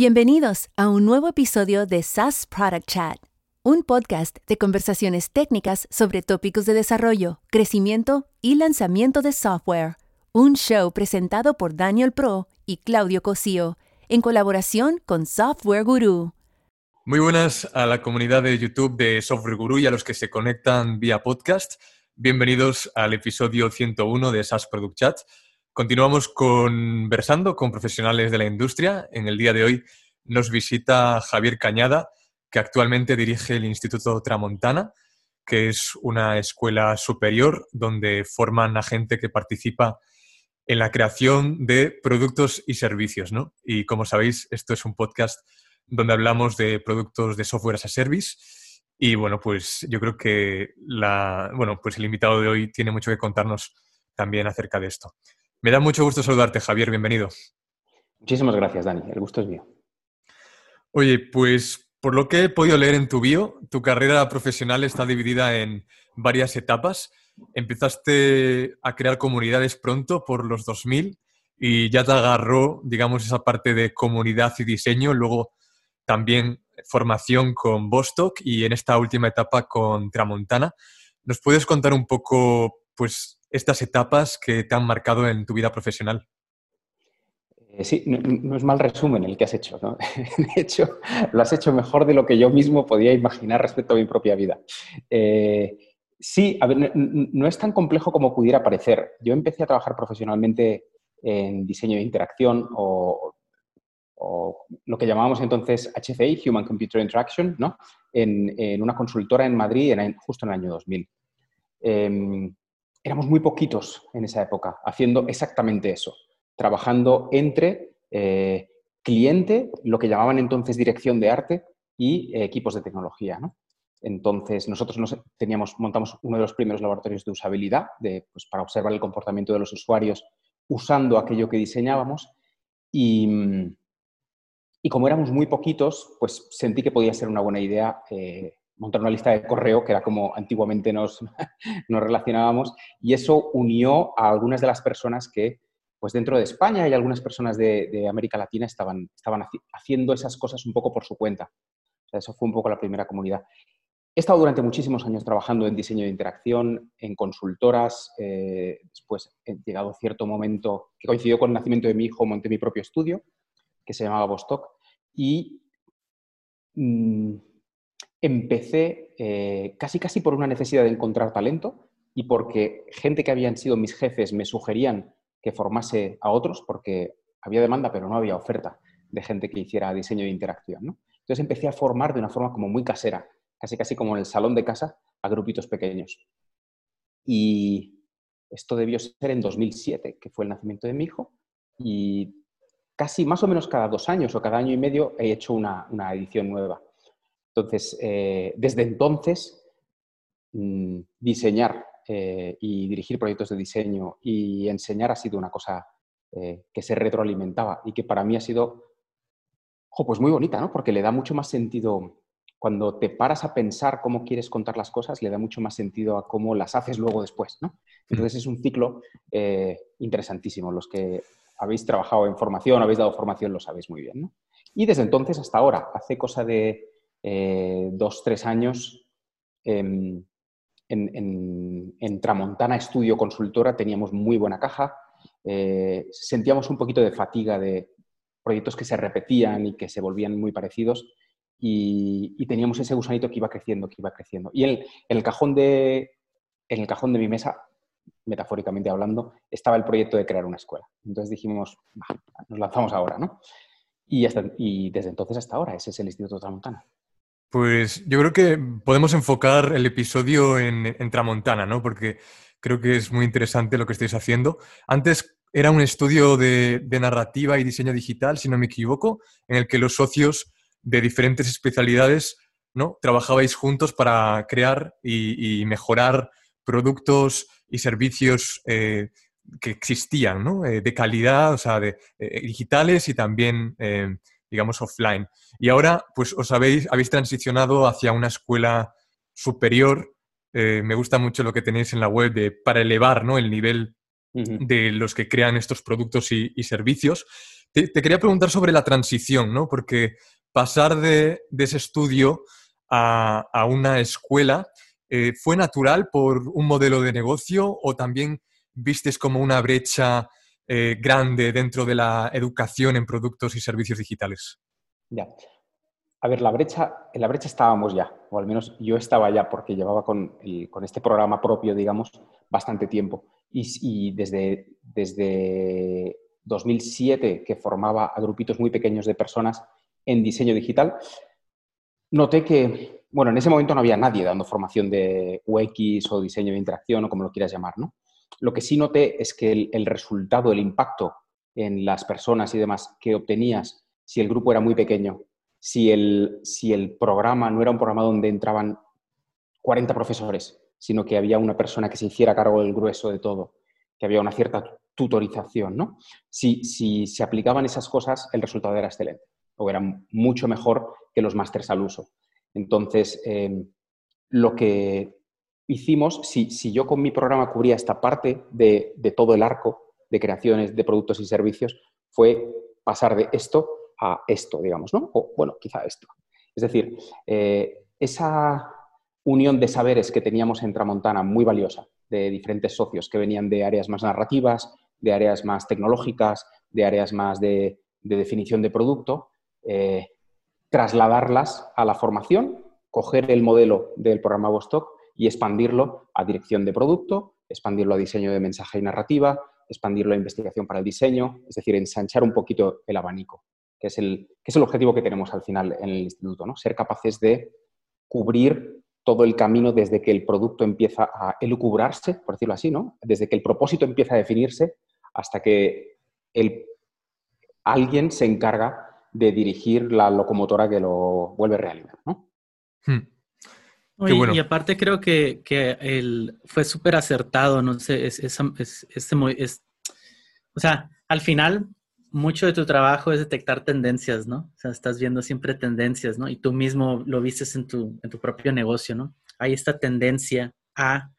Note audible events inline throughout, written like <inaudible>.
Bienvenidos a un nuevo episodio de SaaS Product Chat, un podcast de conversaciones técnicas sobre tópicos de desarrollo, crecimiento y lanzamiento de software. Un show presentado por Daniel Pro y Claudio Cosío, en colaboración con Software Guru. Muy buenas a la comunidad de YouTube de Software Guru y a los que se conectan vía podcast. Bienvenidos al episodio 101 de SaaS Product Chat. Continuamos conversando con profesionales de la industria. En el día de hoy nos visita Javier Cañada, que actualmente dirige el Instituto Tramontana, que es una escuela superior donde forman a gente que participa en la creación de productos y servicios. ¿no? Y como sabéis, esto es un podcast donde hablamos de productos de software as a service. Y bueno, pues yo creo que la, bueno, pues el invitado de hoy tiene mucho que contarnos también acerca de esto. Me da mucho gusto saludarte, Javier, bienvenido. Muchísimas gracias, Dani, el gusto es mío. Oye, pues por lo que he podido leer en tu bio, tu carrera profesional está dividida en varias etapas. Empezaste a crear comunidades pronto por los 2000 y ya te agarró, digamos, esa parte de comunidad y diseño, luego también formación con Bostock y en esta última etapa con Tramontana. ¿Nos puedes contar un poco, pues, estas etapas que te han marcado en tu vida profesional? Eh, sí, no, es mal resumen el que has hecho. ¿no? <laughs> De hecho, lo has hecho mejor de lo que yo mismo podía imaginar respecto a mi propia vida. Eh, sí, a ver, no, es tan complejo como pudiera parecer. Yo empecé a trabajar profesionalmente en diseño de interacción o, lo que llamábamos entonces HCI, Human Computer Interaction, ¿no? en, una consultora en Madrid justo en el año 2000 éramos muy poquitos en esa época haciendo exactamente eso, trabajando entre eh, cliente, lo que llamaban entonces dirección de arte y eh, equipos de tecnología. Entonces, nosotros nos teníamos, montamos uno de los primeros laboratorios de usabilidad de, pues, para observar el comportamiento de los usuarios usando aquello que diseñábamos. Y, y como éramos muy poquitos, pues sentí que podía ser una buena idea eh, montar una lista de correo, que era como antiguamente nos, <laughs> nos relacionábamos, y eso unió a algunas de las personas que, pues dentro de España y algunas personas de, América Latina estaban, estaban haciendo esas cosas un poco por su cuenta. eso fue un poco la primera comunidad. He estado durante muchísimos años trabajando en diseño de interacción, en consultoras. Eh, después, he llegado cierto momento que coincidió con el nacimiento de mi hijo, monté mi propio estudio, que se llamaba Bostock. Y mm, empecé eh, casi casi por una necesidad de encontrar talento y porque gente que habían sido mis jefes me sugerían que formase a otros porque había demanda pero no había oferta de gente que hiciera diseño de interacción. Entonces empecé a formar de una forma como muy casera, casi casi como en el salón de casa, a grupitos pequeños. Y esto debió ser en 2007, que fue el nacimiento de mi hijo, y casi más o menos cada dos años o cada año y medio he hecho una edición nueva. Entonces, eh, desde entonces, mm, diseñar eh, y dirigir proyectos de diseño y enseñar ha sido una cosa eh, que se retroalimentaba y que para mí ha sido pues muy bonita, ¿no? porque le da mucho más sentido, cuando te paras a pensar cómo quieres contar las cosas, le da mucho más sentido a cómo las haces luego después. ¿no? Entonces es un ciclo interesantísimo. Los que habéis trabajado en formación, habéis dado formación, lo sabéis muy bien. ¿no? Y desde entonces hasta ahora, hace cosa de eh, dos, tres años, en, Tramontana Estudio Consultora teníamos muy buena caja, eh, sentíamos un poquito de fatiga de proyectos que se repetían y que se volvían muy parecidos y, teníamos ese gusanito que iba creciendo, que iba creciendo. Y en, el cajón de, en el cajón de mi mesa, metafóricamente hablando, estaba el proyecto de crear una escuela. Entonces dijimos, nos lanzamos ahora, ¿no? Y desde entonces hasta ahora, ese es el Instituto Tramontana. Pues yo creo que podemos enfocar el episodio en, Tramontana, ¿no? Porque creo que es muy interesante lo que estáis haciendo. Antes era un estudio de, narrativa y diseño digital, si no me equivoco, en el que los socios de diferentes especialidades ¿no? trabajabais juntos para crear y, mejorar productos y servicios eh, que existían, ¿no? Eh, de calidad, o sea, de, eh, digitales y también digamos, offline. Y ahora, pues os habéis, habéis transicionado hacia una escuela superior. Eh, me gusta mucho lo que tenéis en la web de, para elevar ¿no? el nivel de los que crean estos productos y, servicios. Te, quería preguntar sobre la transición, ¿no? Porque pasar de, ese estudio a, una escuela, eh, ¿fue natural por un modelo de negocio o también vistes como una brecha eh, grande dentro de la educación en productos y servicios digitales? Ya. A ver, la brecha, en la brecha estábamos ya, o al menos yo estaba ya porque llevaba con, con este programa propio, digamos, bastante tiempo. Y, y, desde, desde 2007, que formaba a grupitos muy pequeños de personas en diseño digital, noté que, bueno, en ese momento no había nadie dando formación de UX o diseño de interacción o como lo quieras llamar, ¿no? Lo que sí noté es que el, resultado, el impacto en las personas y demás que obtenías si el grupo era muy pequeño, si el, si el programa no era un programa donde entraban 40 profesores, sino que había una persona que se hiciera cargo del grueso de todo, que había una cierta tutorización, ¿no? Si, si se aplicaban esas cosas, el resultado era excelente, o era mucho mejor que los másters al uso. Entonces, eh, lo que hicimos, si, si, yo con mi programa cubría esta parte de, todo el arco de creaciones de productos y servicios, fue pasar de esto a esto, digamos, ¿no? O bueno, quizá esto. Es decir, eh, esa unión de saberes que teníamos en Tramontana, muy valiosa, de diferentes socios que venían de áreas más narrativas, de áreas más tecnológicas, de áreas más de, definición de producto, eh, trasladarlas a la formación, coger el modelo del programa Vostok y expandirlo a dirección de producto, expandirlo a diseño de mensaje y narrativa, expandirlo a investigación para el diseño, es decir, ensanchar un poquito el abanico, que es el, que es el objetivo que tenemos al final en el instituto, ¿no? ser capaces de cubrir todo el camino desde que el producto empieza a elucubrarse, por decirlo así, ¿no? desde que el propósito empieza a definirse hasta que el, alguien se encarga de dirigir la locomotora que lo vuelve realidad. ¿no? Hmm. Y aparte creo que, que fue súper acertado, no sé, es, es, es, o sea, al final mucho de tu trabajo es detectar tendencias, ¿no? O sea, estás viendo siempre tendencias, ¿no? Y tú mismo lo vistes en tu, en tu propio negocio, ¿no? Hay esta tendencia a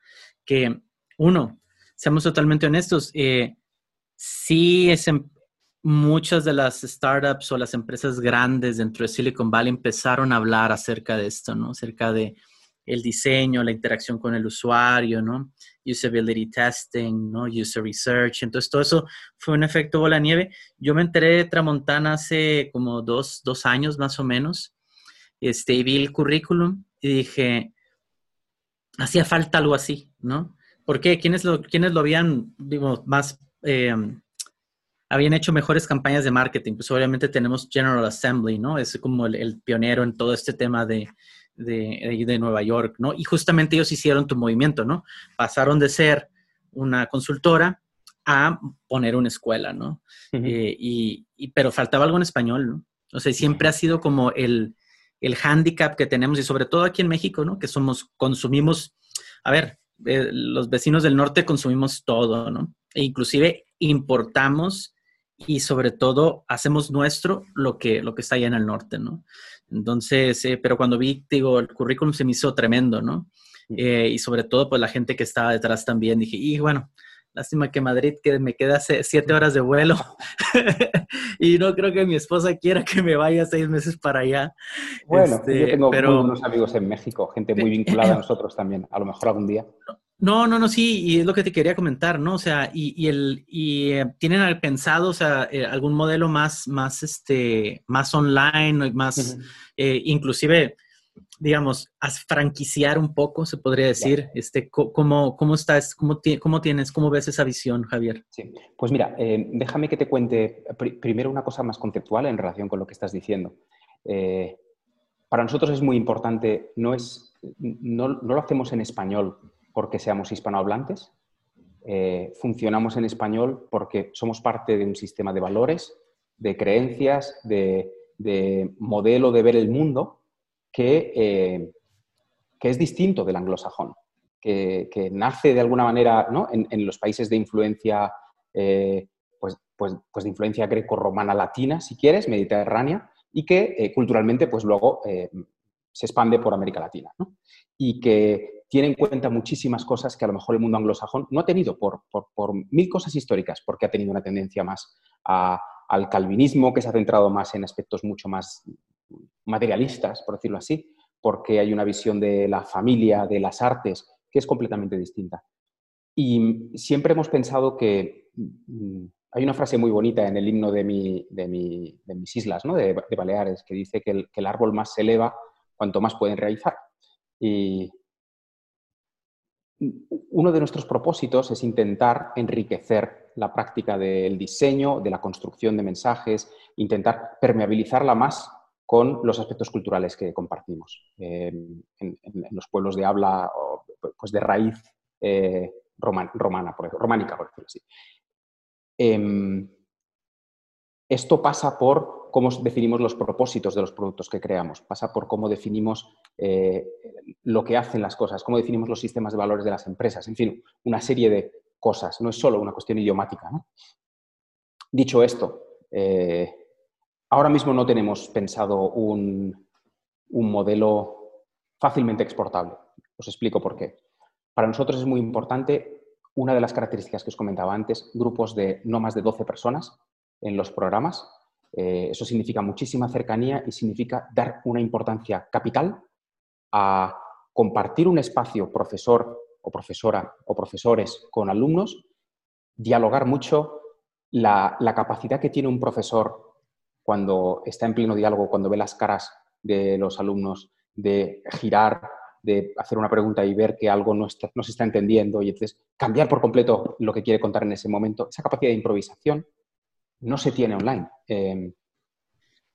que, uno, seamos totalmente honestos, eh, sí es en, muchas de las startups o las empresas grandes dentro de Silicon Valley empezaron a hablar acerca de esto, ¿no? Acerca de el diseño, la interacción con el usuario, ¿no? Usability testing, ¿no? User research. Entonces, todo eso fue un efecto bola nieve. Yo me enteré de Tramontana hace como dos, dos años más o menos. Este, y vi el currículum y dije, hacía falta algo así, ¿no? ¿Por qué? ¿Quiénes lo, lo habían, digo, más, eh, habían hecho mejores campañas de marketing? Pues obviamente tenemos General Assembly, ¿no? Es como el pionero en todo este tema de, de, de, Nueva York, ¿no? Y justamente ellos hicieron tu movimiento, ¿no? Pasaron de ser una consultora a poner una escuela, ¿no? Eh, y, pero faltaba algo en español, ¿no? O sea, siempre ha sido como el, el handicap que tenemos y sobre todo aquí en México, ¿no? Que somos, consumimos, a ver, eh, los vecinos del norte consumimos todo, ¿no? E inclusive importamos y sobre todo hacemos nuestro lo que, lo que está allá en el norte, ¿no? Entonces, eh, pero cuando vi, digo, el currículum se me hizo tremendo, ¿no? Eh, y sobre todo, pues la gente que estaba detrás también, dije, y bueno, lástima que Madrid que me queda siete horas de vuelo <laughs> y no creo que mi esposa quiera que me vaya seis meses para allá. Bueno, yo este, tengo pero... unos amigos en México, gente muy vinculada a <laughs> nosotros también, a lo mejor algún día. No, no, no, sí, y es lo que te quería comentar, ¿no? O sea, y, y el, y eh, tienen pensado, o sea, eh, algún modelo más, más, este, más online, más, eh, inclusive, digamos, franquiciar un poco, se podría decir, este, ¿cómo, cómo estás, cómo, cómo, tienes, cómo ves esa visión, Javier? Sí, pues mira, déjame que te cuente primero una cosa más conceptual en relación con lo que estás diciendo. para nosotros es muy importante, no es, no, no lo hacemos en español, porque seamos hispanohablantes, eh, funcionamos en español porque somos parte de un sistema de valores, de creencias, de, modelo de ver el mundo que, eh, que es distinto del anglosajón, que, nace de alguna manera en, los países de influencia, eh, pues, pues, pues, de influencia greco-romana latina, si quieres, mediterránea, y que culturalmente pues luego se expande por América Latina. Y que tiene en cuenta muchísimas cosas que a lo mejor el mundo anglosajón no ha tenido por, por, mil cosas históricas, porque ha tenido una tendencia más a, al calvinismo, que se ha centrado más en aspectos mucho más materialistas, por decirlo así, porque hay una visión de la familia, de las artes, que es completamente distinta. Y siempre hemos pensado que mm, hay una frase muy bonita en el himno de, mis islas, ¿no? de, Baleares, que dice que el, árbol más se eleva cuanto más pueden realizar. Y uno de nuestros propósitos es intentar enriquecer la práctica del diseño, de la construcción de mensajes, intentar permeabilizarla más con los aspectos culturales que compartimos en, los pueblos de habla pues de raíz eh, romana, románica, por decirlo así. Em, esto pasa por cómo definimos los propósitos de los productos que creamos, pasa por cómo definimos eh, lo que hacen las cosas, cómo definimos los sistemas de valores de las empresas, en fin, una serie de cosas, no es solo una cuestión idiomática. Dicho esto, eh, ahora mismo no tenemos pensado un, un modelo fácilmente exportable. Os explico por qué. Para nosotros es muy importante una de las características que os comentaba antes, grupos de no más de 12 personas en los programas. Eh, eso significa muchísima cercanía y significa dar una importancia capital a compartir un espacio profesor o profesora o profesores con alumnos, dialogar mucho la, la capacidad que tiene un profesor cuando está en pleno diálogo, cuando ve las caras de los alumnos, de girar de hacer una pregunta y ver que algo no, se está entendiendo y entonces cambiar por completo lo que quiere contar en ese momento. Esa capacidad de improvisación no se tiene online. Em,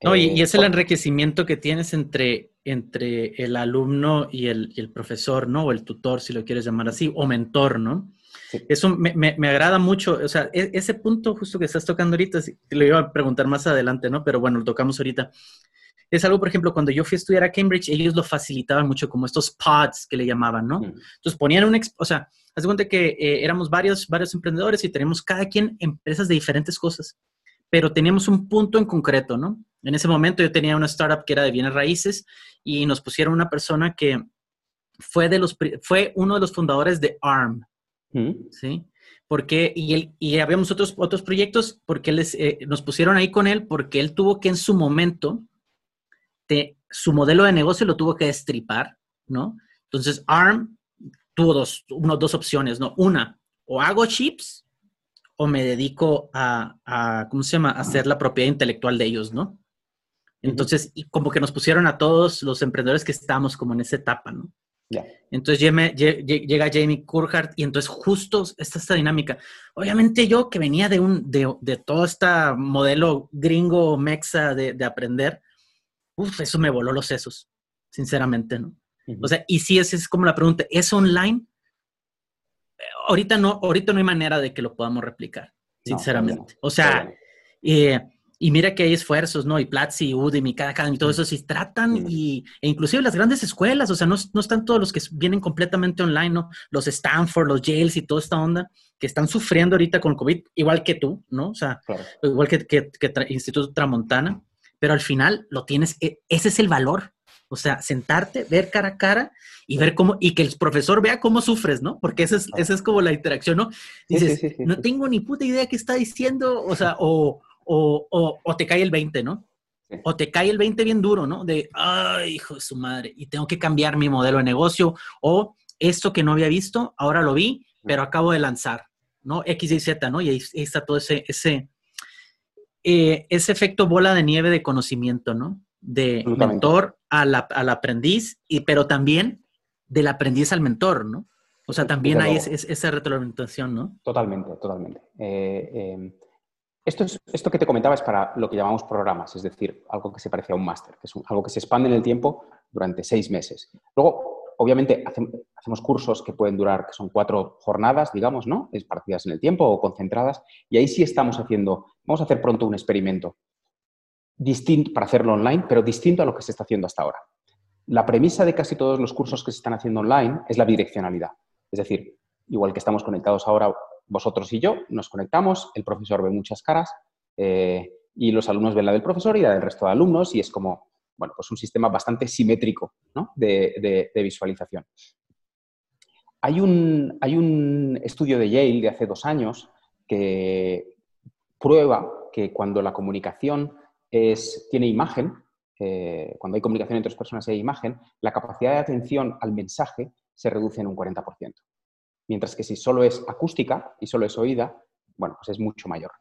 no, y, eh, es el enriquecimiento que tienes entre, entre el alumno y el, profesor, ¿no? O el tutor, si lo quieres llamar así, o mentor, ¿no? Eso me, me, agrada mucho, o sea, e, ese punto justo que estás tocando ahorita, lo iba a preguntar más adelante, ¿no? Pero bueno, lo tocamos ahorita es algo, por ejemplo, cuando yo fui a estudiar a Cambridge, ellos lo facilitaban mucho, como estos pods que le llamaban, ¿no? Entonces ponían un, o sea, haz de cuenta que eh, éramos varios, varios emprendedores y teníamos cada quien empresas de diferentes cosas, pero teníamos un punto en concreto, ¿no? En ese momento yo tenía una startup que era de bienes raíces y nos pusieron una persona que fue, de los, fue uno de los fundadores de ARM, ¿sí? Porque, y, él, y habíamos otros, otros proyectos porque les, eh, nos pusieron ahí con él porque él tuvo que en su momento su modelo de negocio lo tuvo que destripar, ¿no? Entonces, ARM tuvo dos, dos opciones, ¿no? Una, o hago chips o me dedico a, ¿cómo se llama?, a hacer la propiedad intelectual de ellos, ¿no? Entonces, y como que nos pusieron a todos los emprendedores que estamos como en esa etapa, ¿no? Entonces llega Jamie Kurhart y entonces justo está esta dinámica. Obviamente yo que venía de, un, de, todo este modelo gringo mexa de, de aprender, Uf, eso me voló los sesos, sinceramente, ¿no? O sea, y si esa es como la pregunta, ¿es online? Ahorita no, ahorita no hay manera de que lo podamos replicar, sinceramente. O sea, eh, y mira que hay esfuerzos, ¿no? Y Platzi, Udemy, cada cada y todo eso, si tratan, y, e inclusive las grandes escuelas, o sea, no, no, están todos los que vienen completamente online, ¿no? Los Stanford, los Yales y toda esta onda, que están sufriendo ahorita con COVID, igual que tú, ¿no? O sea, igual que, que, que Instituto Tramontana pero al final lo tienes, e, ese es el valor. O sea, sentarte, ver cara a cara y ver cómo, y que el profesor vea cómo sufres, ¿no? Porque esa es, esa es como la interacción, ¿no? Dices, no tengo ni puta idea qué está diciendo, o sea, o, o, o, te cae el 20, ¿no? O te cae el 20 bien duro, ¿no? De, ay, hijo de su madre, y tengo que cambiar mi modelo de negocio, o esto que no había visto, ahora lo vi, pero acabo de lanzar, ¿no? X, Y, Z, ¿no? Y ahí, está todo ese, ese, eh, ese efecto bola de nieve de conocimiento, ¿no? De mentor al, aprendiz, y, pero también del aprendiz al mentor, ¿no? O sea, también hay esa retroalimentación, ¿no? Totalmente, totalmente. Eh, em, esto, es, esto que te comentaba es para lo que llamamos programas, es decir, algo que se parece a un máster, que es algo que se expande en el tiempo durante seis meses. Luego, obviamente hacemos cursos que pueden durar, que son cuatro jornadas, digamos, ¿no? Es partidas en el tiempo o concentradas. Y ahí sí estamos haciendo, vamos a hacer pronto un experimento distinto para hacerlo online, pero distinto a lo que se está haciendo hasta ahora. La premisa de casi todos los cursos que se están haciendo online es la bidireccionalidad. Es decir, igual que estamos conectados ahora vosotros y yo, nos conectamos, el profesor ve muchas caras eh, y los alumnos ven la del profesor y la del resto de alumnos y es como bueno, pues un sistema bastante simétrico de, visualización. Hay un, hay un, estudio de Yale de hace dos años que prueba que cuando la comunicación es, tiene imagen, eh, cuando hay comunicación entre dos personas y hay imagen, la capacidad de atención al mensaje se reduce en un 40%. Mientras que si solo es acústica y solo es oída, bueno, pues es mucho mayor.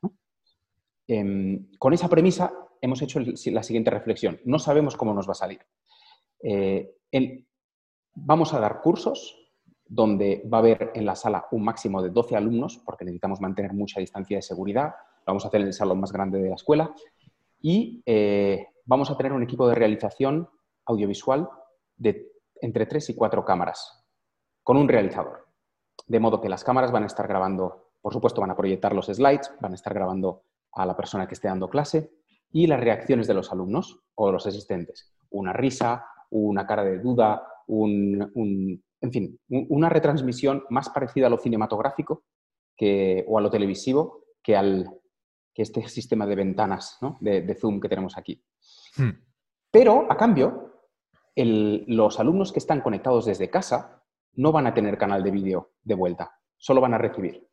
Em, con esa premisa hemos hecho la siguiente reflexión. No sabemos cómo nos va a salir. Eh, vamos a dar cursos donde va a haber en la sala un máximo de 12 alumnos, porque necesitamos mantener mucha distancia de seguridad. Lo vamos a hacer en el salón más grande de la escuela. Y eh, vamos a tener un equipo de realización audiovisual de entre 3 y 4 cámaras, con un realizador. De modo que las cámaras van a estar grabando, por supuesto, van a proyectar los slides, van a estar grabando a la persona que esté dando clase y las reacciones de los alumnos o los asistentes. Una risa, una cara de duda, un, en fin, una retransmisión más parecida a lo cinematográfico que, o a lo televisivo que al que este sistema de ventanas de, Zoom que tenemos aquí. Hmm. Pero, a cambio, los alumnos que están conectados desde casa no van a tener canal de vídeo de vuelta, solo van a recibir.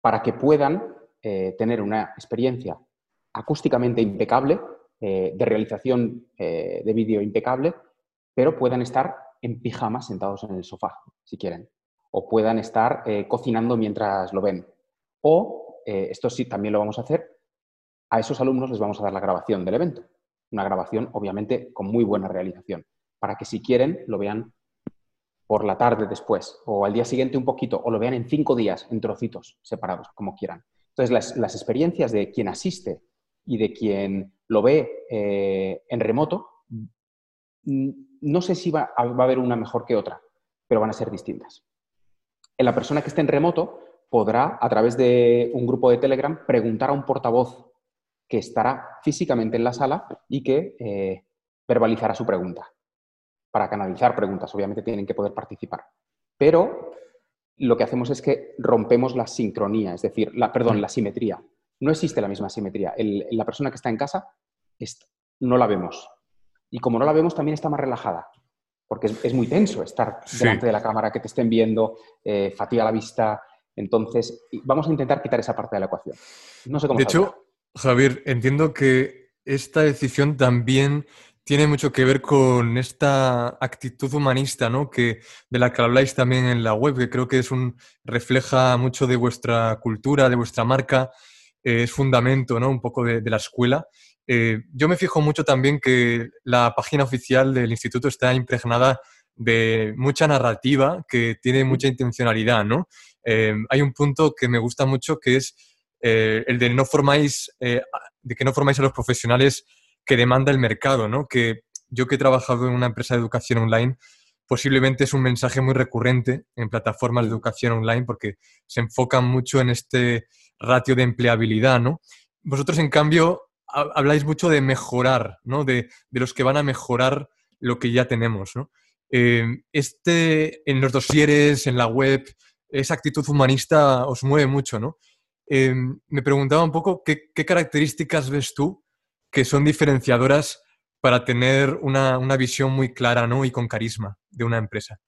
Para que puedan eh, tener una experiencia acústicamente impecable, eh, de realización eh, de vídeo impecable, pero puedan estar en pijama sentados en el sofá, si quieren. O puedan estar cocinando mientras lo ven. O, esto sí, también lo vamos a hacer, a esos alumnos les vamos a dar la grabación del evento. Una grabación, obviamente, con muy buena realización, para que si quieren lo vean por la tarde después, o al día siguiente un poquito, o lo vean en cinco días, en trocitos separados, como quieran. Entonces, las, experiencias de quien asiste y de quien lo ve eh, en remoto, mm, no sé si va, a haber una mejor que otra, pero van a ser distintas. En la persona que esté en remoto podrá, a través de un grupo de Telegram, preguntar a un portavoz que estará físicamente en la sala y que eh, verbalizará su pregunta. Para canalizar preguntas, obviamente tienen que poder participar. Pero lo que hacemos es que rompemos la sincronía, es decir, la, perdón, la simetría no existe la misma simetría. la persona que está en casa no la vemos. Y como no la vemos, también está más relajada. Porque es, muy tenso estar delante de la cámara, que te estén viendo, eh, fatiga la vista. Entonces, vamos a intentar quitar esa parte de la ecuación. No sé cómo. De hecho, Javier, entiendo que esta decisión también tiene mucho que ver con esta actitud humanista, ¿no? Que, de la que habláis también en la web, que creo que es un, refleja mucho de vuestra cultura, de vuestra marca es fundamento ¿no? un poco de, la escuela. Eh, yo me fijo mucho también que la página oficial del instituto está impregnada de mucha narrativa que tiene mucha intencionalidad, ¿no? Eh, hay un punto que me gusta mucho que es eh, el de no formáis, de que no formáis a los profesionales que demanda el mercado, ¿no? Que yo que he trabajado en una empresa de educación online, posiblemente es un mensaje muy recurrente en plataformas de educación online porque se enfocan mucho en este ratio de empleabilidad, ¿no? Vosotros, en cambio, habláis mucho de mejorar, ¿no? De, los que van a mejorar lo que ya tenemos, ¿no? Eh, este, en los dosieres, en la web, esa actitud humanista os mueve mucho, ¿no? Eh, me preguntaba un poco qué, características ves tú que son diferenciadoras para tener una, una, visión muy clara ¿no? y con carisma de una empresa.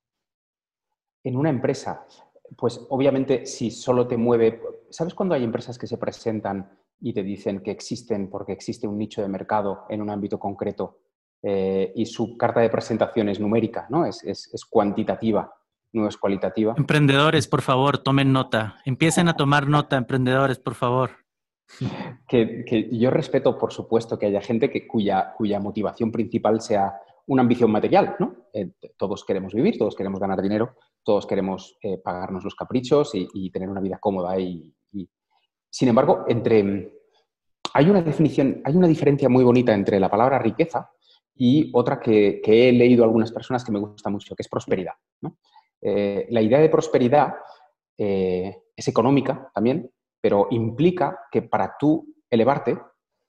En una empresa, pues obviamente si solo te mueve, ¿sabes cuando hay empresas que se presentan y te dicen que existen porque existe un nicho de mercado en un ámbito concreto eh, y su carta de presentación es numérica, ¿no? Es, cuantitativa, no es cualitativa. Emprendedores, por favor, tomen nota. Empiecen a tomar nota, emprendedores, por favor. Que, yo respeto, por supuesto, que haya gente que, cuya, cuya motivación principal sea una ambición material, ¿no? Eh, todos queremos vivir, todos queremos ganar dinero, todos queremos eh, pagarnos los caprichos y, tener una vida cómoda. Y, Sin embargo, entre... hay una definición, hay una diferencia muy bonita entre la palabra riqueza y otra que, he leído a algunas personas que me gusta mucho, que es prosperidad. Eh, la idea de prosperidad es económica también, pero implica que para tú elevarte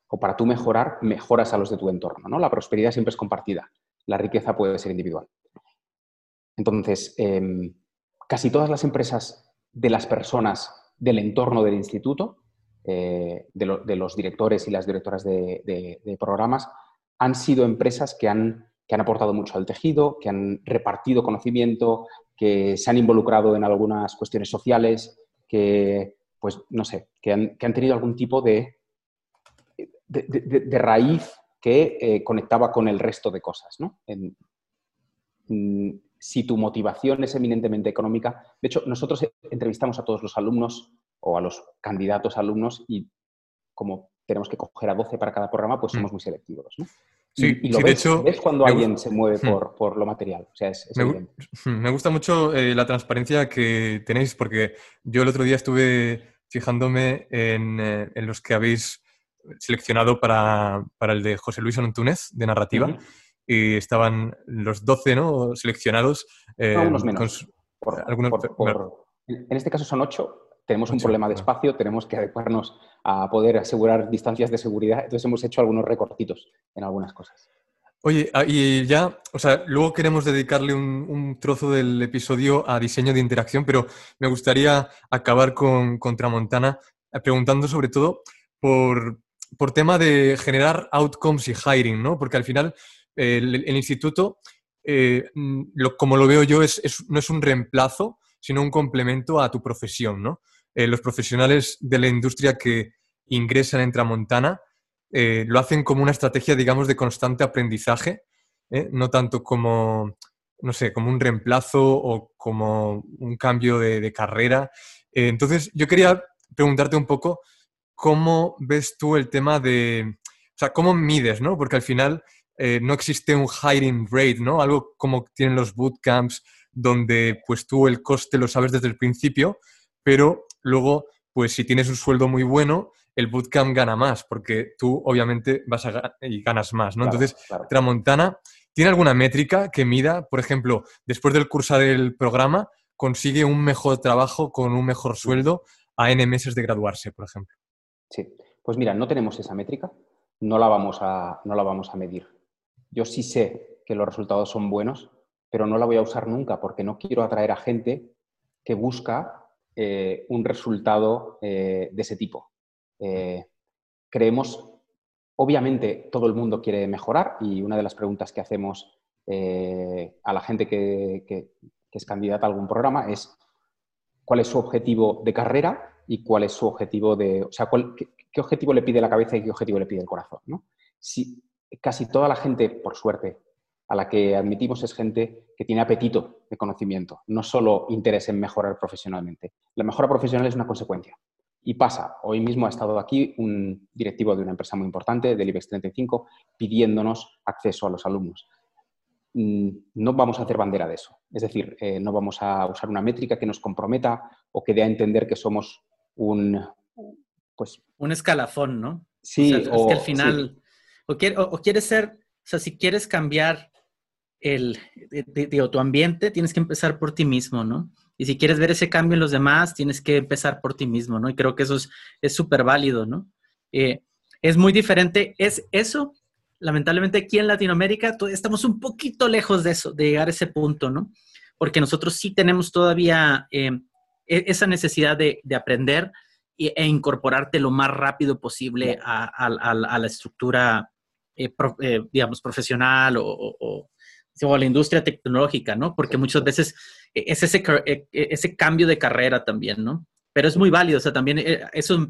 o para tú mejorar, mejoras a los de tu entorno. ¿no? La prosperidad siempre es compartida la riqueza puede ser individual. Entonces, em, casi todas las empresas de las personas del entorno del instituto, eh, de, los directores y las directoras de, programas, han sido empresas que han, que han, aportado mucho al tejido, que han repartido conocimiento, que se han involucrado en algunas cuestiones sociales, que, pues, no sé, que han, que han tenido algún tipo de de, raíz que eh, conectaba con el resto de cosas. ¿no? Mm, si tu motivación es eminentemente económica, de hecho, nosotros entrevistamos a todos los alumnos o a los candidatos alumnos y como tenemos que coger a 12 para cada programa, pues mm. somos muy selectivos. ¿no? Sí, y, lo ves, de hecho. ¿Ves cuando alguien se mueve hmm. por, por, lo material? O sea, es, me, gusta mucho eh, la transparencia que tenéis, porque yo el otro día estuve fijándome en, eh, en los que habéis seleccionado para, para, el de José Luis Antúnez, de narrativa, y estaban los 12 ¿no? seleccionados. Eh, menos. algunos, en este caso son 8 tenemos un problema de espacio, tenemos que adecuarnos a poder asegurar distancias de seguridad, entonces hemos hecho algunos recortitos en algunas cosas. Oye, ah, y ya, o sea, luego queremos dedicarle un, trozo del episodio a diseño de interacción, pero me gustaría acabar con, Tramontana eh, preguntando sobre todo por, tema de generar outcomes y hiring, ¿no? Porque al final el, instituto, eh, mm, como lo veo yo, es, no es un reemplazo, sino un complemento a tu profesión, ¿no? Eh, los profesionales de la industria que ingresan en Tramontana eh, lo hacen como una estrategia, digamos, de constante aprendizaje, ¿eh? no tanto como, no sé, como un reemplazo o como un cambio de, carrera. entonces, yo quería preguntarte un poco cómo ves tú el tema de, o sea, cómo mides, ¿no? Porque al final no existe un hiring rate, ¿no? Algo como tienen los bootcamps, donde pues tú el coste lo sabes desde el principio, pero luego, pues si tienes un sueldo muy bueno, el bootcamp gana más, porque tú obviamente vas a y ganas más, ¿no? Entonces, Tramontana, ¿tiene alguna métrica que mida, por ejemplo, después del curso del programa, consigue un mejor trabajo con un mejor sueldo a N meses de graduarse, por ejemplo? Sí, pues mira, no tenemos esa métrica, no la vamos a, no la vamos a medir. Yo sí sé que los resultados son buenos, pero no la voy a usar nunca porque no quiero atraer a gente que busca eh, un resultado eh, de ese tipo. Eh, creemos, obviamente, todo el mundo quiere mejorar y una de las preguntas que hacemos a la gente que, es candidata a algún programa es cuál es su objetivo de carrera y cuál es su objetivo de, o sea, qué, objetivo le pide la cabeza y qué objetivo le pide el corazón. Si casi toda la gente, por suerte, a la que admitimos es gente que tiene apetito de conocimiento, no solo interés en mejorar profesionalmente. La mejora profesional es una consecuencia. Y pasa, hoy mismo ha estado aquí un directivo de una empresa muy importante, del IBEX 35, pidiéndonos acceso a los alumnos. Mm, no vamos a hacer bandera de eso. Es decir, eh, no vamos a usar una métrica que nos comprometa o que dé a entender que somos un... Pues, un escalafón, ¿no? Sí, o, es que al final... O, o quieres ser... O sea, si quieres cambiar el, de, tu ambiente, tienes que empezar por ti mismo, ¿no? Y si quieres ver ese cambio en los demás, tienes que empezar por ti mismo, ¿no? Y creo que eso es súper válido, ¿no? Eh, es muy diferente, es eso, lamentablemente aquí en Latinoamérica estamos un poquito lejos de eso, de llegar a ese punto, ¿no? Porque nosotros sí tenemos todavía eh, e, esa necesidad de, aprender e, incorporarte lo más rápido posible a, la estructura, eh, digamos, profesional o, o a la industria tecnológica, ¿no? Porque muchas veces es ese, e, e, ese cambio de carrera también, ¿no? Pero es muy válido, o sea, también eh, eso...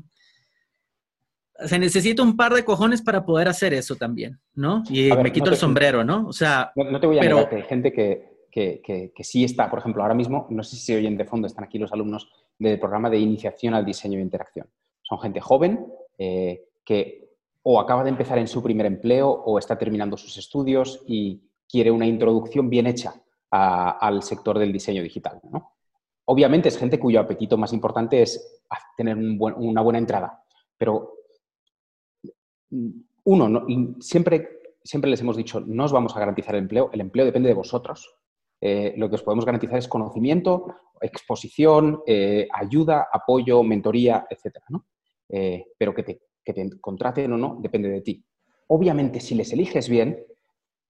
Se necesita un par de cojones para poder hacer eso también, ¿no? Y me quito el sombrero, ¿no? O sea... No, te voy a pero... que hay gente que, que, que, sí está, por ejemplo, ahora mismo, no sé si se oyen de fondo, están aquí los alumnos del programa de iniciación al diseño e interacción. Son gente joven eh, que o acaba de empezar en su primer empleo o está terminando sus estudios y, quiere una introducción bien hecha al sector del diseño digital. Obviamente es gente cuyo apetito más importante es tener una buena entrada, pero mm, uno, siempre, siempre les hemos dicho, no os vamos a garantizar el empleo, el empleo depende de vosotros. Eh, lo que os podemos garantizar es conocimiento, exposición, eh, ayuda, apoyo, mentoría, etc. Eh, pero que te, que te contraten o no depende de ti. Obviamente, si les eliges bien,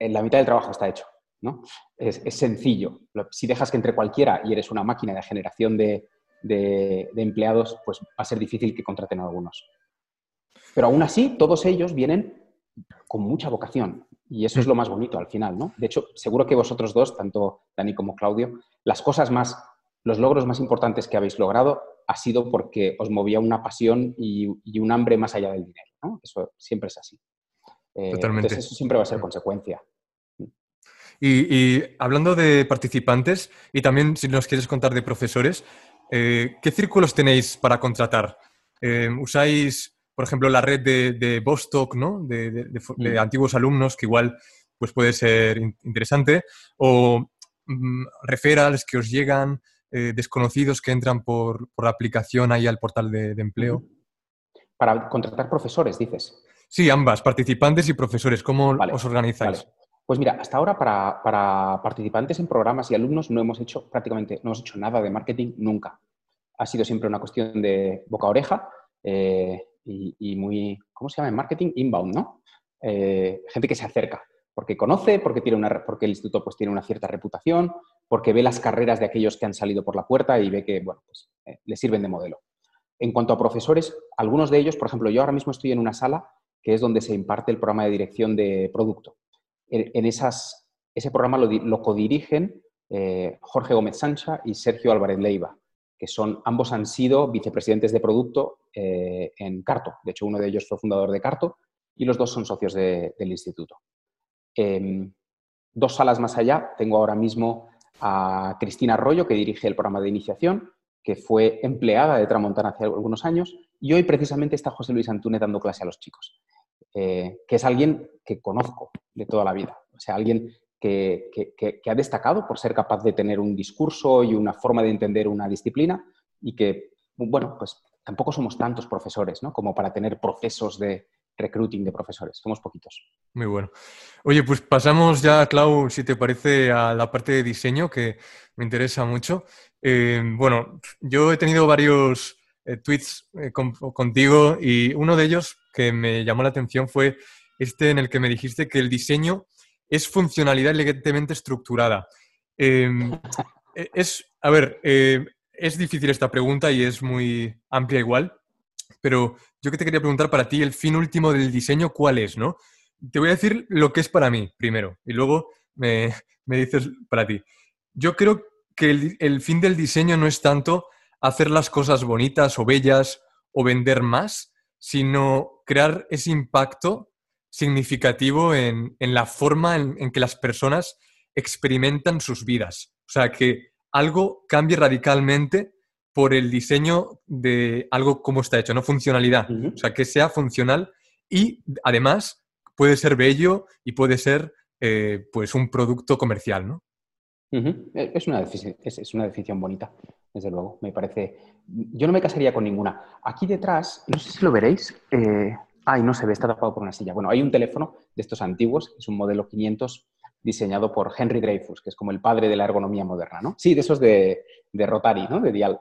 la mitad del trabajo está hecho. ¿no? Es, sencillo. Si dejas que entre cualquiera y eres una máquina de generación de, empleados, pues va a ser difícil que contraten a algunos. Pero aún así, todos ellos vienen con mucha vocación. Y eso es lo más bonito al final, ¿no? De hecho, seguro que vosotros dos, tanto Dani como Claudio, las cosas más, los logros más importantes que habéis logrado ha sido porque os movía una pasión y, un hambre más allá del dinero. ¿no? Eso siempre es así. Eh, Totalmente. Entonces eso siempre va a ser consecuencia. Y, hablando de participantes, y también si nos quieres contar de profesores, eh, ¿qué círculos tenéis para contratar? Eh, ¿Usáis, por ejemplo, la red de, de Bostock, ¿no? de, mm. antiguos alumnos, que igual pues puede ser interesante? ¿O mm, referrals que os llegan, eh, desconocidos que entran por, la aplicación ahí al portal de, empleo? Para contratar profesores, dices. Sí, ambas, participantes y profesores. ¿Cómo os organizáis? Pues mira, hasta ahora para, participantes en programas y alumnos no hemos hecho prácticamente, no hemos hecho nada de marketing nunca. Ha sido siempre una cuestión de boca a oreja eh, y, muy, ¿cómo se llama en marketing? Inbound, ¿no? Eh, gente que se acerca porque conoce, porque, tiene una, porque el instituto pues, tiene una cierta reputación, porque ve las carreras de aquellos que han salido por la puerta y ve que bueno, pues, eh, le sirven de modelo. En cuanto a profesores, algunos de ellos, por ejemplo, yo ahora mismo estoy en una sala que es donde se imparte el programa de dirección de producto. En, esas, ese programa lo, codirigen eh, Jorge Gómez Sancha y Sergio Álvarez Leiva, que son, ambos han sido vicepresidentes de producto eh, en Carto. De hecho, uno de ellos fue fundador de Carto y los dos son socios del instituto. Em, dos salas más allá, tengo ahora mismo a Cristina Arroyo, que dirige el programa de iniciación, que fue empleada de Tramontana hace algunos años, y hoy precisamente está José Luis Antúnez dando clase a los chicos, eh, que es alguien que conozco de toda la vida, o sea, alguien que, ha destacado por ser capaz de tener un discurso y una forma de entender una disciplina y que, bueno, pues tampoco somos tantos profesores, ¿no? Como para tener procesos de, recruiting de profesores. Somos poquitos. Muy bueno. Oye, pues pasamos ya, Clau, si te parece, a la parte de diseño, que me interesa mucho. Eh, bueno, yo he tenido varios eh, tweets eh, contigo y uno de ellos que me llamó la atención fue este en el que me dijiste que el diseño es funcionalidad elegantemente estructurada. Em, e-, es, a ver, es difícil esta pregunta y es muy amplia igual, pero yo que te quería preguntar para ti, el fin último del diseño, ¿cuál es, no? Te voy a decir lo que es para mí primero y luego me, dices para ti. Yo creo que el, fin del diseño no es tanto hacer las cosas bonitas o bellas o vender más, sino crear ese impacto significativo en, la forma en, que las personas experimentan sus vidas. O sea, que algo cambie radicalmente por el diseño de algo como está hecho, no funcionalidad. O sea, que sea funcional y además puede ser bello y puede ser eh, pues un producto comercial, ¿no? E, es, una es, una decisión bonita, desde luego. Me parece. Yo no me casaría con ninguna. Aquí detrás, no sé si lo veréis. Eh... Ay, no se ve, está tapado por una silla. Bueno, hay un teléfono de estos antiguos, es un modelo 500 diseñado por Henry Dreyfus, que es como el padre de la ergonomía moderna, ¿no? Sí, de esos de, de Rotary, ¿no? De Dial.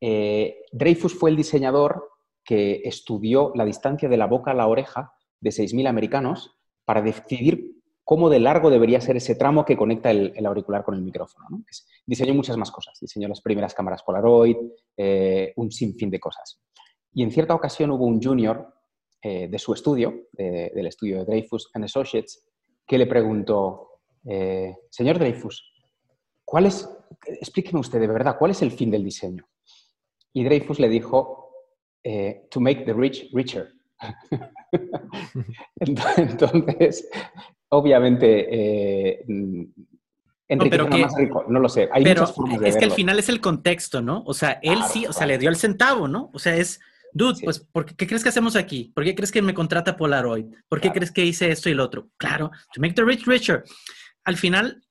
Eh, Dreyfus fue el diseñador que estudió la distancia de la boca a la oreja de 6.000 americanos para decidir cómo de largo debería ser ese tramo que conecta el, auricular con el micrófono. diseñó muchas más cosas. Diseñó las primeras cámaras Polaroid, eh, un sinfín de cosas. Y en cierta ocasión hubo un junior eh, de su estudio, del estudio de Dreyfus and Associates, que le preguntó, señor Dreyfus, ¿cuál es, explíqueme usted de verdad, cuál es el fin del diseño? Y Dreyfus le dijo, eh, to make the rich richer. <laughs> Entonces, obviamente, eh, no, más rico, no lo sé. Hay pero es que al final es el contexto, ¿no? O sea, él sí, o sea, le dio el centavo, ¿no? O sea, es, dude, pues, ¿por qué, crees que hacemos aquí? ¿Por qué crees que me contrata Polaroid? ¿Por qué crees que hice esto y lo otro? Claro, to make the rich richer. Al final,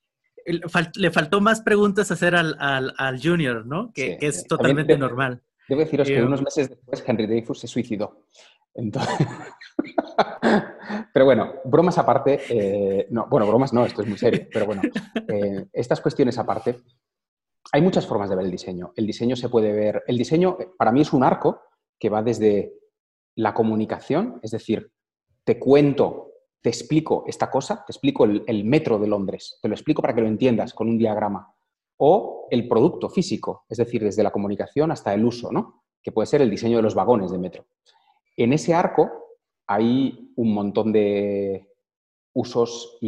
le faltó más preguntas hacer al, al, junior, ¿no? Que, es totalmente normal. Debo deciros que unos meses después Henry Dreyfus se suicidó. <laughs> pero bueno, bromas aparte, eh, no, bueno, bromas no, esto es muy serio, pero bueno, eh, estas cuestiones aparte, hay muchas formas de ver el diseño. El diseño se puede ver, el diseño para mí es un arco que va desde la comunicación, es decir, te cuento te explico esta cosa, te explico el, metro de Londres, te lo explico para que lo entiendas con un diagrama. O el producto físico, es decir, desde la comunicación hasta el uso, ¿no? que puede ser el diseño de los vagones de metro. En ese arco hay un montón de usos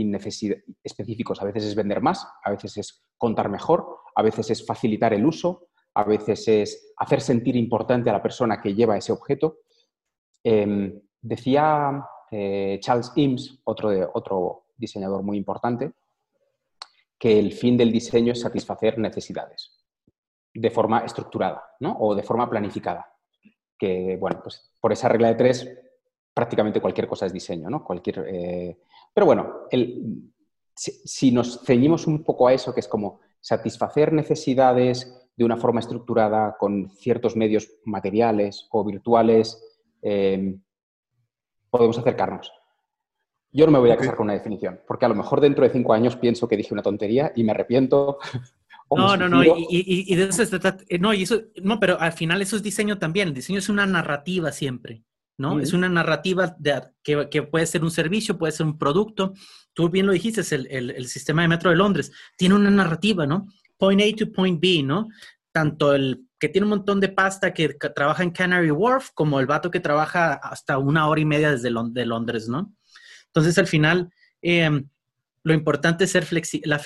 específicos. A veces es vender más, a veces es contar mejor, a veces es facilitar el uso, a veces es hacer sentir importante a la persona que lleva ese objeto. Em, decía eh, Charles Eames, otro, otro diseñador muy importante, que el fin del diseño es satisfacer necesidades de forma estructurada o de forma planificada. Que, bueno, pues por esa regla de tres, prácticamente cualquier cosa es diseño, ¿no? Cualquier, eh, Pero bueno, el, si, nos ceñimos un poco a eso, que es como satisfacer necesidades de una forma estructurada con ciertos medios materiales o virtuales, eh, podemos acercarnos. Yo no me voy a casar con una definición, porque a lo mejor dentro de cinco años pienso que dije una tontería y me arrepiento. <laughs> no, no, no, y, de eso se trata, eh, no, y eso, no, pero al final eso es diseño también, el diseño es una narrativa siempre, ¿no? Es una narrativa de, que, puede ser un servicio, puede ser un producto. Tú bien lo dijiste, el, el, el sistema de metro de Londres tiene una narrativa, ¿no? Point A to point B, ¿no? Tanto el que tiene un montón de pasta que, trabaja en Canary Wharf como el vato que trabaja hasta una hora y media desde de Londres, ¿no? Entonces, al final, em, lo importante es ser flexible.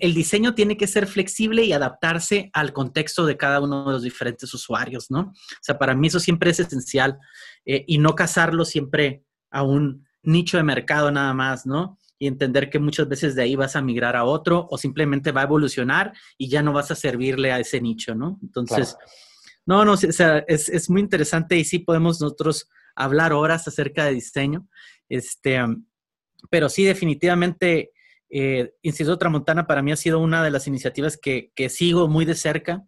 El diseño tiene que ser flexible y adaptarse al contexto de cada uno de los diferentes usuarios, ¿no? O sea, para mí eso siempre es esencial eh, y no casarlo siempre a un nicho de mercado nada más, ¿no? Y entender que muchas veces de ahí vas a migrar a otro o simplemente va a evolucionar y ya no vas a servirle a ese nicho, ¿no? Entonces, no, no, o sea, es, es, muy interesante y sí podemos nosotros hablar horas acerca de diseño. Este, pero sí, definitivamente, eh, Instituto Tramontana para mí ha sido una de las iniciativas que, sigo muy de cerca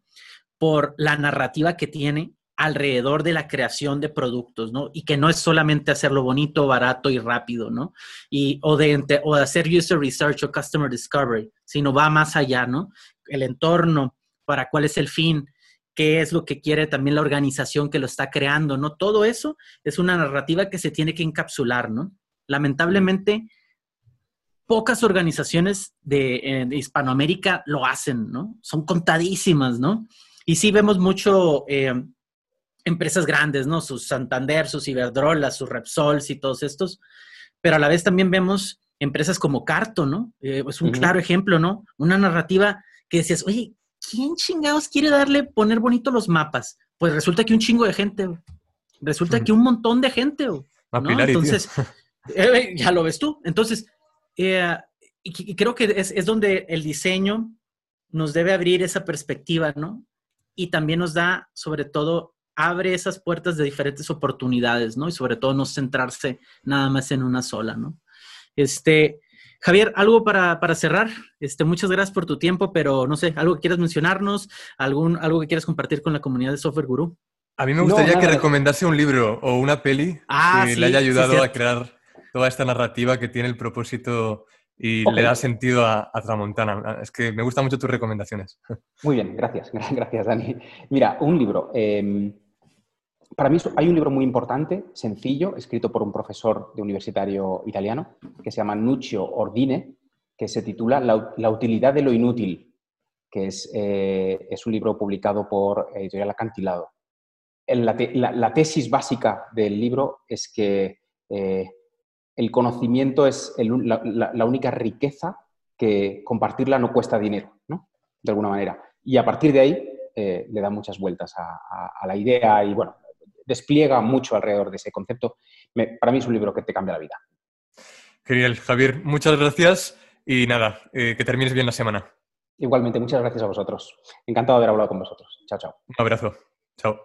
por la narrativa que tiene alrededor de la creación de productos, ¿no? Y que no es solamente hacerlo bonito, barato y rápido, ¿no? Y, o, de, o de hacer user research o customer discovery, sino va más allá, ¿no? El entorno, para cuál es el fin, qué es lo que quiere también la organización que lo está creando, ¿no? Todo eso es una narrativa que se tiene que encapsular, ¿no? lamentablemente, pocas organizaciones de, Hispanoamérica lo hacen, ¿no? Son contadísimas, ¿no? Y sí vemos mucho eh, empresas grandes, ¿no? Sus Santander, sus Iberdrola, sus Repsols y todos estos, pero a la vez también vemos empresas como Carto, ¿no? Eh, es un claro ejemplo, ¿no? Una narrativa que decías, oye, ¿quién chingados quiere darle, poner bonito los mapas? Pues resulta que un chingo de gente, resulta que un montón de gente, ¿no? Entonces, Eh, ya lo ves tú. Entonces, eh, y, creo que es, donde el diseño nos debe abrir esa perspectiva, ¿no? Y también nos da, sobre todo, abre esas puertas de diferentes oportunidades, ¿no? Y sobre todo no centrarse nada más en una sola, ¿no? Este, Javier, algo para, cerrar. Este, muchas gracias por tu tiempo, pero no sé, algo que quieras mencionarnos, algún, algo que quieras compartir con la comunidad de Software Guru. A mí me gustaría que recomendase un libro o una peli ah, que le haya ayudado a crear toda esta narrativa que tiene el propósito y le da sentido a, Tramontana. Es que me gustan mucho tus recomendaciones. <laughs> Muy bien, gracias, <laughs> gracias Dani. Mira, un libro. Em, para mí hay un libro muy importante, sencillo, escrito por un profesor de universitario italiano, que se llama Nuccio Ordine, que se titula La, utilidad de lo inútil, que es, eh, es un libro publicado por Editorial Acantilado. La, la, tesis básica del libro es que eh, el conocimiento es la, única riqueza que compartirla no cuesta dinero, ¿no? De alguna manera. Y a partir de ahí eh, le da muchas vueltas a, la idea y, bueno, despliega mucho alrededor de ese concepto. para mí es un libro que te cambia la vida. Genial, Javier. Muchas gracias y nada, eh, que termines bien la semana. Igualmente, muchas gracias a vosotros. Encantado de haber hablado con vosotros. Chao, chao. Un abrazo. Chao.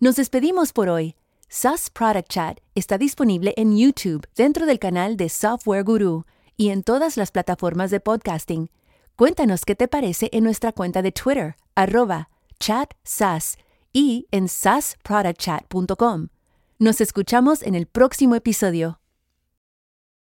Nos despedimos por hoy. SAS Product Chat está disponible en YouTube dentro del canal de Software Guru y en todas las plataformas de podcasting. Cuéntanos qué te parece en nuestra cuenta de Twitter, arroba chatsas y en sasproductchat.com. Nos escuchamos en el próximo episodio.